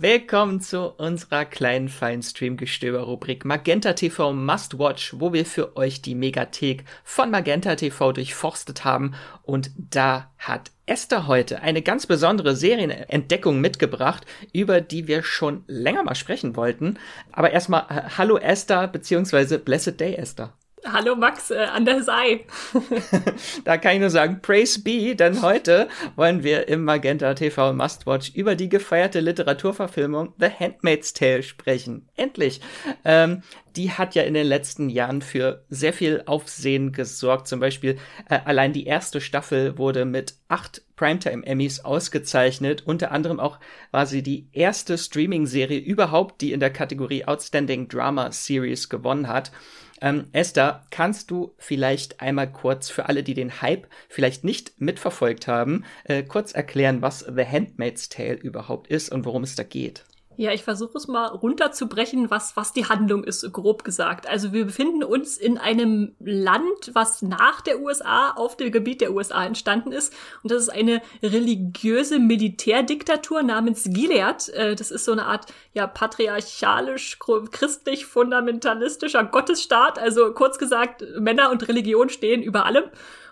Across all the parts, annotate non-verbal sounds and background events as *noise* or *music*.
Willkommen zu unserer kleinen feinen Streamgestöber-Rubrik Magenta TV Must Watch, wo wir für euch die Megathek von Magenta TV durchforstet haben. Und da hat Esther heute eine ganz besondere Serienentdeckung mitgebracht, über die wir schon länger mal sprechen wollten. Aber erstmal, äh, hallo Esther, beziehungsweise Blessed Day Esther. Hallo Max, äh, an der Sei. *laughs* da kann ich nur sagen, praise be, denn heute wollen wir im Magenta TV Mustwatch über die gefeierte Literaturverfilmung The Handmaid's Tale sprechen. Endlich. Ähm, die hat ja in den letzten Jahren für sehr viel Aufsehen gesorgt. Zum Beispiel äh, allein die erste Staffel wurde mit acht Primetime Emmys ausgezeichnet. Unter anderem auch war sie die erste Streaming-Serie überhaupt, die in der Kategorie Outstanding Drama Series gewonnen hat. Ähm, Esther, kannst du vielleicht einmal kurz für alle, die den Hype vielleicht nicht mitverfolgt haben, äh, kurz erklären, was The Handmaid's Tale überhaupt ist und worum es da geht? Ja, ich versuche es mal runterzubrechen, was, was die Handlung ist, grob gesagt. Also wir befinden uns in einem Land, was nach der USA auf dem Gebiet der USA entstanden ist. Und das ist eine religiöse Militärdiktatur namens Gilead. Äh, das ist so eine Art, ja, patriarchalisch, christlich, fundamentalistischer Gottesstaat. Also kurz gesagt, Männer und Religion stehen über allem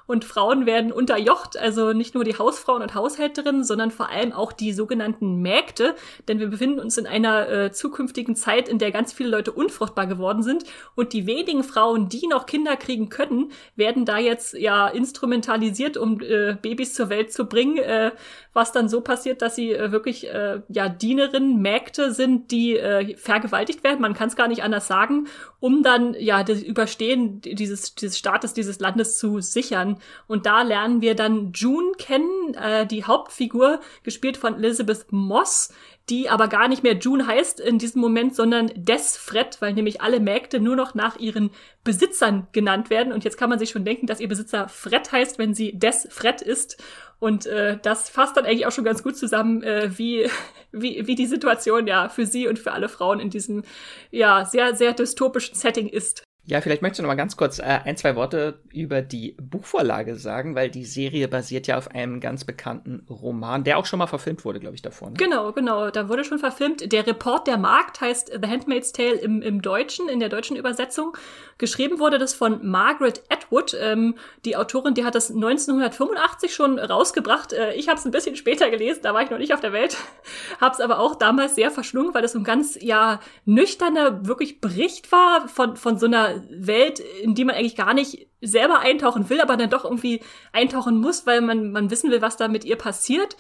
und Frauen werden unterjocht, also nicht nur die Hausfrauen und Haushälterinnen, sondern vor allem auch die sogenannten Mägde, denn wir befinden uns in einer äh, zukünftigen Zeit, in der ganz viele Leute unfruchtbar geworden sind. Und die wenigen Frauen, die noch Kinder kriegen können, werden da jetzt ja instrumentalisiert, um äh, Babys zur Welt zu bringen, äh, was dann so passiert, dass sie äh, wirklich äh, ja Dienerinnen, Mägde sind, die äh, vergewaltigt werden, man kann es gar nicht anders sagen, um dann ja das Überstehen dieses, dieses Staates, dieses Landes zu sichern. Und da lernen wir dann June kennen, äh, die Hauptfigur, gespielt von Elizabeth Moss, die aber gar nicht mehr June heißt in diesem Moment, sondern Desfred, weil nämlich alle Mägde nur noch nach ihren Besitzern genannt werden. Und jetzt kann man sich schon denken, dass ihr Besitzer Fred heißt, wenn sie Desfred ist. Und äh, das fasst dann eigentlich auch schon ganz gut zusammen, äh, wie, *laughs* wie, wie die Situation ja für sie und für alle Frauen in diesem ja sehr, sehr dystopischen Setting ist. Ja, vielleicht möchtest du noch mal ganz kurz äh, ein, zwei Worte über die Buchvorlage sagen, weil die Serie basiert ja auf einem ganz bekannten Roman, der auch schon mal verfilmt wurde, glaube ich, davor. Ne? Genau, genau, da wurde schon verfilmt. Der Report der Markt heißt The Handmaid's Tale im, im Deutschen, in der deutschen Übersetzung. Geschrieben wurde das von Margaret Atwood. Ähm, die Autorin, die hat das 1985 schon rausgebracht. Äh, ich habe es ein bisschen später gelesen, da war ich noch nicht auf der Welt. *laughs* habe es aber auch damals sehr verschlungen, weil das so ein ganz ja nüchterner wirklich Bericht war von von so einer Welt, in die man eigentlich gar nicht selber eintauchen will, aber dann doch irgendwie eintauchen muss, weil man man wissen will, was da mit ihr passiert.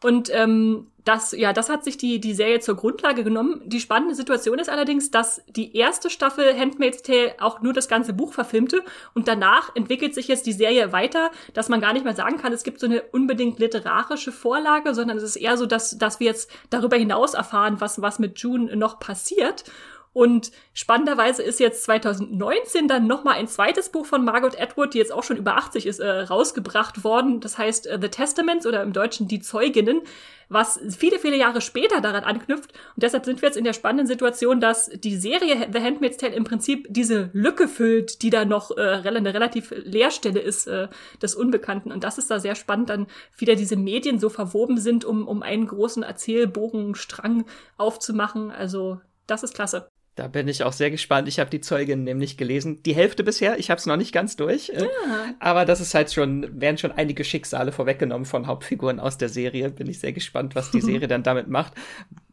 Und ähm, das, ja, das hat sich die, die Serie zur Grundlage genommen. Die spannende Situation ist allerdings, dass die erste Staffel Handmaid's Tale auch nur das ganze Buch verfilmte und danach entwickelt sich jetzt die Serie weiter, dass man gar nicht mehr sagen kann, es gibt so eine unbedingt literarische Vorlage, sondern es ist eher so, dass, dass wir jetzt darüber hinaus erfahren, was, was mit June noch passiert. Und spannenderweise ist jetzt 2019 dann nochmal ein zweites Buch von Margot Atwood, die jetzt auch schon über 80 ist, äh, rausgebracht worden. Das heißt äh, The Testaments oder im Deutschen Die Zeuginnen, was viele, viele Jahre später daran anknüpft. Und deshalb sind wir jetzt in der spannenden Situation, dass die Serie The Handmaid's Tale im Prinzip diese Lücke füllt, die da noch äh, eine relativ Leerstelle ist äh, des Unbekannten. Und das ist da sehr spannend, dann wieder diese Medien so verwoben sind, um, um einen großen Erzählbogenstrang aufzumachen. Also das ist klasse. Da bin ich auch sehr gespannt. Ich habe die Zeugin nämlich gelesen. Die Hälfte bisher, ich habe es noch nicht ganz durch. Äh, ja. Aber das ist halt schon, werden schon einige Schicksale vorweggenommen von Hauptfiguren aus der Serie. Bin ich sehr gespannt, was die Serie dann damit macht.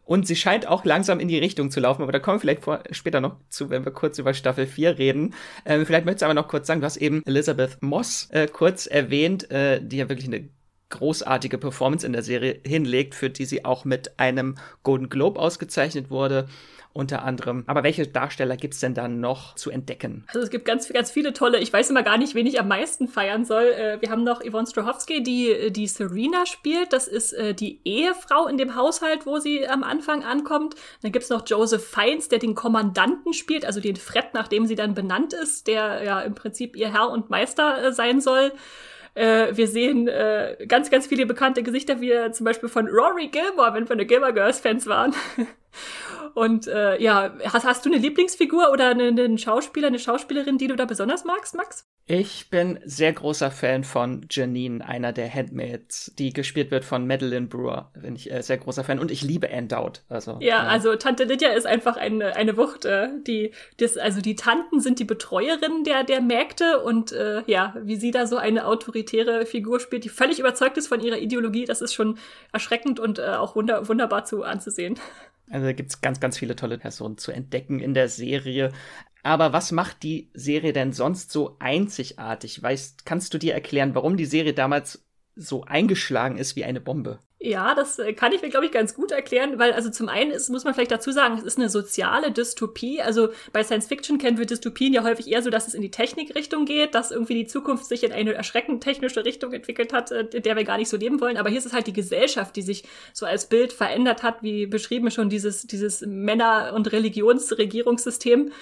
Und sie scheint auch langsam in die Richtung zu laufen, aber da kommen wir vielleicht vor, später noch zu, wenn wir kurz über Staffel 4 reden. Ähm, vielleicht möchtest du aber noch kurz sagen, du hast eben Elizabeth Moss äh, kurz erwähnt, äh, die ja wirklich eine großartige Performance in der Serie hinlegt, für die sie auch mit einem Golden Globe ausgezeichnet wurde unter anderem. Aber welche Darsteller gibt's denn da noch zu entdecken? Also es gibt ganz, ganz viele tolle. Ich weiß immer gar nicht, wen ich am meisten feiern soll. Äh, wir haben noch Yvonne Strahovski, die die Serena spielt. Das ist äh, die Ehefrau in dem Haushalt, wo sie am Anfang ankommt. Dann gibt's noch Joseph Fiennes, der den Kommandanten spielt, also den Fred, nachdem sie dann benannt ist, der ja im Prinzip ihr Herr und Meister äh, sein soll. Äh, wir sehen äh, ganz, ganz viele bekannte Gesichter, wie zum Beispiel von Rory Gilmore, wenn wir eine Gilmore Girls Fans waren. *laughs* Und äh, ja, hast, hast du eine Lieblingsfigur oder einen, einen Schauspieler, eine Schauspielerin, die du da besonders magst, Max? Ich bin sehr großer Fan von Janine, einer der Handmaids, die gespielt wird von Madeline Brewer. Bin ich äh, sehr großer Fan und ich liebe Anne Dowd. Also, ja, äh, also Tante Lydia ist einfach eine, eine Wucht. Äh, die, das, also die Tanten sind die Betreuerinnen der, der Mägde und äh, ja, wie sie da so eine autoritäre Figur spielt, die völlig überzeugt ist von ihrer Ideologie, das ist schon erschreckend und äh, auch wunder, wunderbar zu anzusehen. Also da gibt es ganz, ganz viele tolle Personen zu entdecken in der Serie. Aber was macht die Serie denn sonst so einzigartig? Weißt, kannst du dir erklären, warum die Serie damals so eingeschlagen ist wie eine Bombe? Ja, das äh, kann ich mir, glaube ich, ganz gut erklären, weil also zum einen ist, muss man vielleicht dazu sagen, es ist eine soziale Dystopie. Also bei Science Fiction kennen wir Dystopien ja häufig eher so, dass es in die Technikrichtung geht, dass irgendwie die Zukunft sich in eine erschreckend technische Richtung entwickelt hat, äh, in der wir gar nicht so leben wollen. Aber hier ist es halt die Gesellschaft, die sich so als Bild verändert hat, wie beschrieben schon dieses, dieses Männer- und Religionsregierungssystem.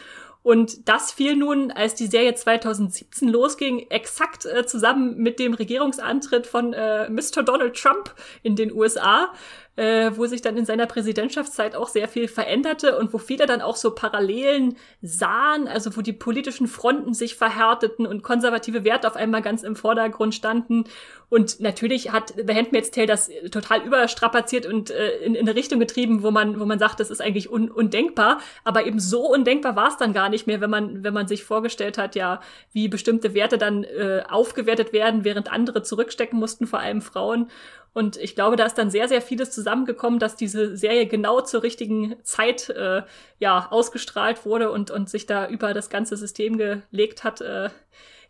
Und das fiel nun, als die Serie 2017 losging, exakt äh, zusammen mit dem Regierungsantritt von äh, Mr. Donald Trump in den USA äh, wo sich dann in seiner Präsidentschaftszeit auch sehr viel veränderte und wo viele dann auch so Parallelen sahen, also wo die politischen Fronten sich verhärteten und konservative Werte auf einmal ganz im Vordergrund standen. Und natürlich hat The Handmaid's Tale das total überstrapaziert und äh, in, in eine Richtung getrieben, wo man, wo man sagt, das ist eigentlich un undenkbar. Aber eben so undenkbar war es dann gar nicht mehr, wenn man, wenn man sich vorgestellt hat, ja, wie bestimmte Werte dann äh, aufgewertet werden, während andere zurückstecken mussten, vor allem Frauen. Und ich glaube, da ist dann sehr, sehr vieles zusammengekommen, dass diese Serie genau zur richtigen Zeit äh, ja ausgestrahlt wurde und, und sich da über das ganze System gelegt hat, äh,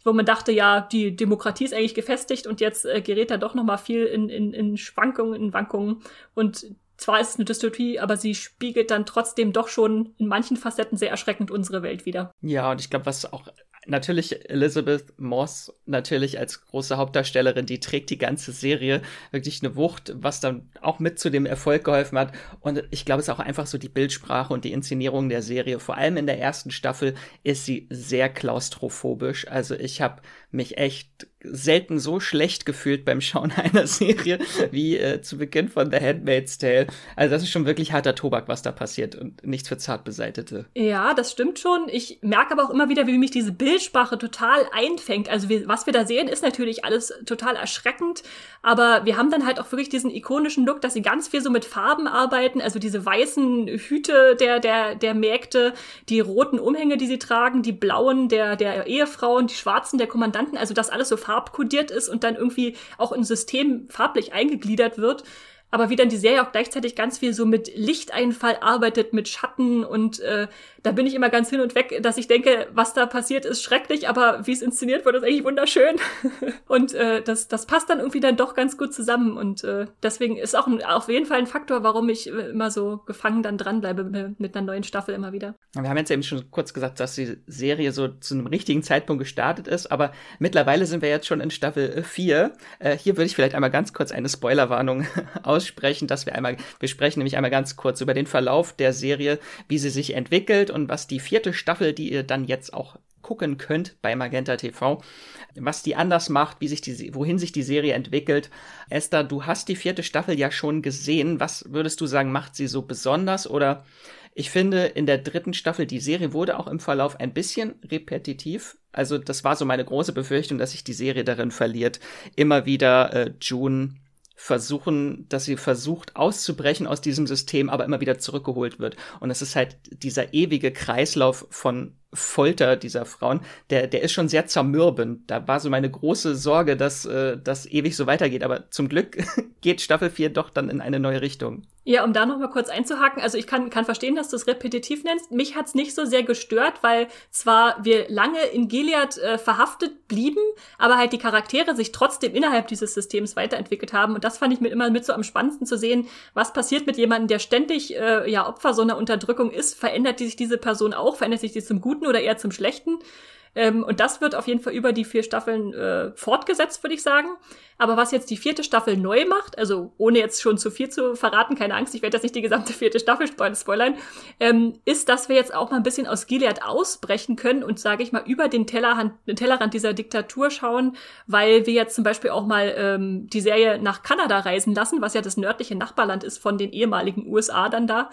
wo man dachte, ja, die Demokratie ist eigentlich gefestigt und jetzt äh, gerät da doch noch mal viel in, in, in Schwankungen, in Wankungen. Und zwar ist es eine Dystopie, aber sie spiegelt dann trotzdem doch schon in manchen Facetten sehr erschreckend unsere Welt wieder. Ja, und ich glaube, was auch natürlich Elizabeth Moss natürlich als große Hauptdarstellerin, die trägt die ganze Serie wirklich eine Wucht, was dann auch mit zu dem Erfolg geholfen hat. Und ich glaube, es ist auch einfach so die Bildsprache und die Inszenierung der Serie. Vor allem in der ersten Staffel ist sie sehr klaustrophobisch. Also ich habe mich echt selten so schlecht gefühlt beim Schauen *laughs* einer Serie wie äh, zu Beginn von The Handmaid's Tale. Also das ist schon wirklich harter Tobak, was da passiert und nichts für zart beseitete. Ja, das stimmt schon. Ich merke aber auch immer wieder, wie mich diese Bildsprache total einfängt. Also wir, was wir da sehen, ist natürlich alles total erschreckend, aber wir haben dann halt auch wirklich diesen ikonischen Look, dass sie ganz viel so mit Farben arbeiten, also diese weißen Hüte der, der, der Mägde, die roten Umhänge, die sie tragen, die blauen der, der Ehefrauen, die schwarzen der Kommandanten, also das alles so farbkodiert ist und dann irgendwie auch in System farblich eingegliedert wird aber wie dann die Serie auch gleichzeitig ganz viel so mit Lichteinfall arbeitet, mit Schatten und äh, da bin ich immer ganz hin und weg, dass ich denke, was da passiert, ist schrecklich, aber wie es inszeniert wurde, ist eigentlich wunderschön. *laughs* und äh, das, das passt dann irgendwie dann doch ganz gut zusammen. Und äh, deswegen ist auch ein, auf jeden Fall ein Faktor, warum ich immer so gefangen dann dranbleibe mit einer neuen Staffel immer wieder. Wir haben jetzt eben schon kurz gesagt, dass die Serie so zu einem richtigen Zeitpunkt gestartet ist, aber mittlerweile sind wir jetzt schon in Staffel 4. Äh, hier würde ich vielleicht einmal ganz kurz eine Spoilerwarnung *laughs* aussprechen, dass wir einmal, wir sprechen nämlich einmal ganz kurz über den Verlauf der Serie, wie sie sich entwickelt und was die vierte Staffel, die ihr dann jetzt auch gucken könnt bei Magenta TV, was die anders macht, wie sich die, wohin sich die Serie entwickelt. Esther, du hast die vierte Staffel ja schon gesehen. Was würdest du sagen, macht sie so besonders? Oder ich finde, in der dritten Staffel, die Serie wurde auch im Verlauf ein bisschen repetitiv. Also das war so meine große Befürchtung, dass sich die Serie darin verliert. Immer wieder äh, June versuchen, dass sie versucht auszubrechen aus diesem System, aber immer wieder zurückgeholt wird. Und es ist halt dieser ewige Kreislauf von Folter dieser Frauen, der, der ist schon sehr zermürbend. Da war so meine große Sorge, dass äh, das ewig so weitergeht. Aber zum Glück *laughs* geht Staffel 4 doch dann in eine neue Richtung. Ja, um da noch mal kurz einzuhaken, also ich kann, kann verstehen, dass du es repetitiv nennst. Mich hat's nicht so sehr gestört, weil zwar wir lange in Gilead äh, verhaftet blieben, aber halt die Charaktere sich trotzdem innerhalb dieses Systems weiterentwickelt haben. Und das fand ich mir immer mit so am spannendsten zu sehen, was passiert mit jemandem, der ständig äh, ja Opfer so einer Unterdrückung ist. Verändert sich diese Person auch? Verändert sich die zum Guten oder eher zum Schlechten? Ähm, und das wird auf jeden Fall über die vier Staffeln äh, fortgesetzt, würde ich sagen. Aber was jetzt die vierte Staffel neu macht, also ohne jetzt schon zu viel zu verraten, keine Angst, ich werde jetzt nicht die gesamte vierte Staffel spoilern, ähm, ist, dass wir jetzt auch mal ein bisschen aus Gilead ausbrechen können und, sage ich mal, über den, Tellerrand, den Tellerrand dieser Diktatur schauen, weil wir jetzt zum Beispiel auch mal ähm, die Serie nach Kanada reisen lassen, was ja das nördliche Nachbarland ist von den ehemaligen USA dann da.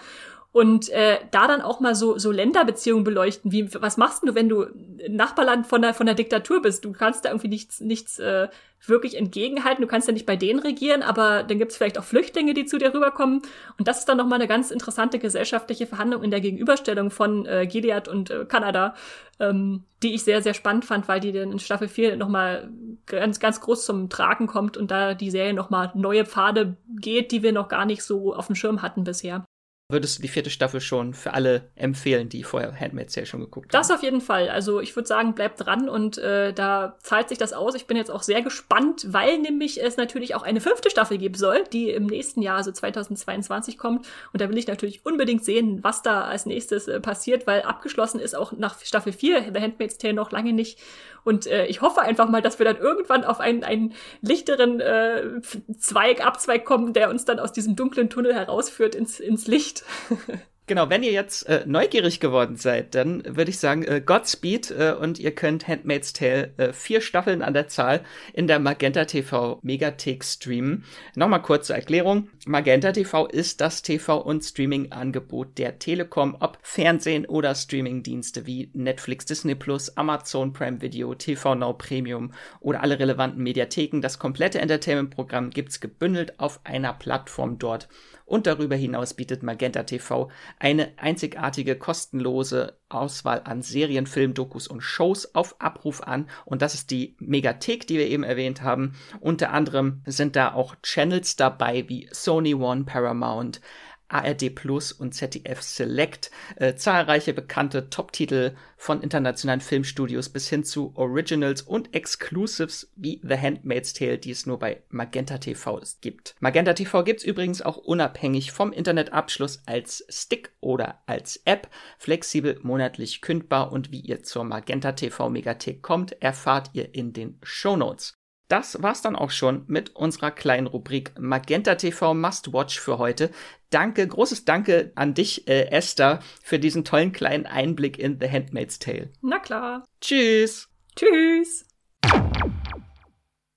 Und äh, da dann auch mal so so Länderbeziehungen beleuchten. Wie was machst du, wenn du Nachbarland von der von der Diktatur bist? Du kannst da irgendwie nichts nichts äh, wirklich entgegenhalten. Du kannst ja nicht bei denen regieren, aber dann gibt es vielleicht auch Flüchtlinge, die zu dir rüberkommen. Und das ist dann nochmal eine ganz interessante gesellschaftliche Verhandlung in der Gegenüberstellung von äh, Gilead und äh, Kanada, ähm, die ich sehr, sehr spannend fand, weil die dann in Staffel 4 nochmal ganz, ganz groß zum Tragen kommt und da die Serie nochmal neue Pfade geht, die wir noch gar nicht so auf dem Schirm hatten bisher würdest du die vierte Staffel schon für alle empfehlen, die vorher Handmaid's Tale schon geguckt haben? Das auf jeden Fall. Also ich würde sagen, bleibt dran und äh, da zahlt sich das aus. Ich bin jetzt auch sehr gespannt, weil nämlich es natürlich auch eine fünfte Staffel geben soll, die im nächsten Jahr, also 2022 kommt. Und da will ich natürlich unbedingt sehen, was da als nächstes äh, passiert, weil abgeschlossen ist auch nach Staffel 4 The Handmaid's Tale noch lange nicht. Und äh, ich hoffe einfach mal, dass wir dann irgendwann auf einen, einen lichteren äh, Zweig, Abzweig kommen, der uns dann aus diesem dunklen Tunnel herausführt ins, ins Licht. *laughs* Genau, wenn ihr jetzt äh, neugierig geworden seid, dann würde ich sagen, äh, Godspeed äh, und ihr könnt Handmaid's Tale äh, vier Staffeln an der Zahl in der Magenta TV Megathek streamen. Nochmal kurze Erklärung. Magenta TV ist das TV- und Streaming-Angebot der Telekom, ob Fernsehen oder Streaming-Dienste wie Netflix, Disney Plus, Amazon Prime Video, TV Now Premium oder alle relevanten Mediatheken. Das komplette Entertainment-Programm gibt's gebündelt auf einer Plattform dort und darüber hinaus bietet Magenta TV eine einzigartige kostenlose Auswahl an Serien, Film, Dokus und Shows auf Abruf an. Und das ist die Megathek, die wir eben erwähnt haben. Unter anderem sind da auch Channels dabei wie Sony One, Paramount, ARD Plus und ZDF Select, äh, zahlreiche bekannte Top-Titel von internationalen Filmstudios bis hin zu Originals und Exclusives wie The Handmaid's Tale, die es nur bei Magenta TV gibt. Magenta TV gibt's übrigens auch unabhängig vom Internetabschluss als Stick oder als App, flexibel monatlich kündbar und wie ihr zur Magenta TV Megathek kommt, erfahrt ihr in den Show Notes. Das war's dann auch schon mit unserer kleinen Rubrik Magenta TV Must Watch für heute. Danke, großes Danke an dich, äh, Esther, für diesen tollen kleinen Einblick in The Handmaid's Tale. Na klar. Tschüss. Tschüss.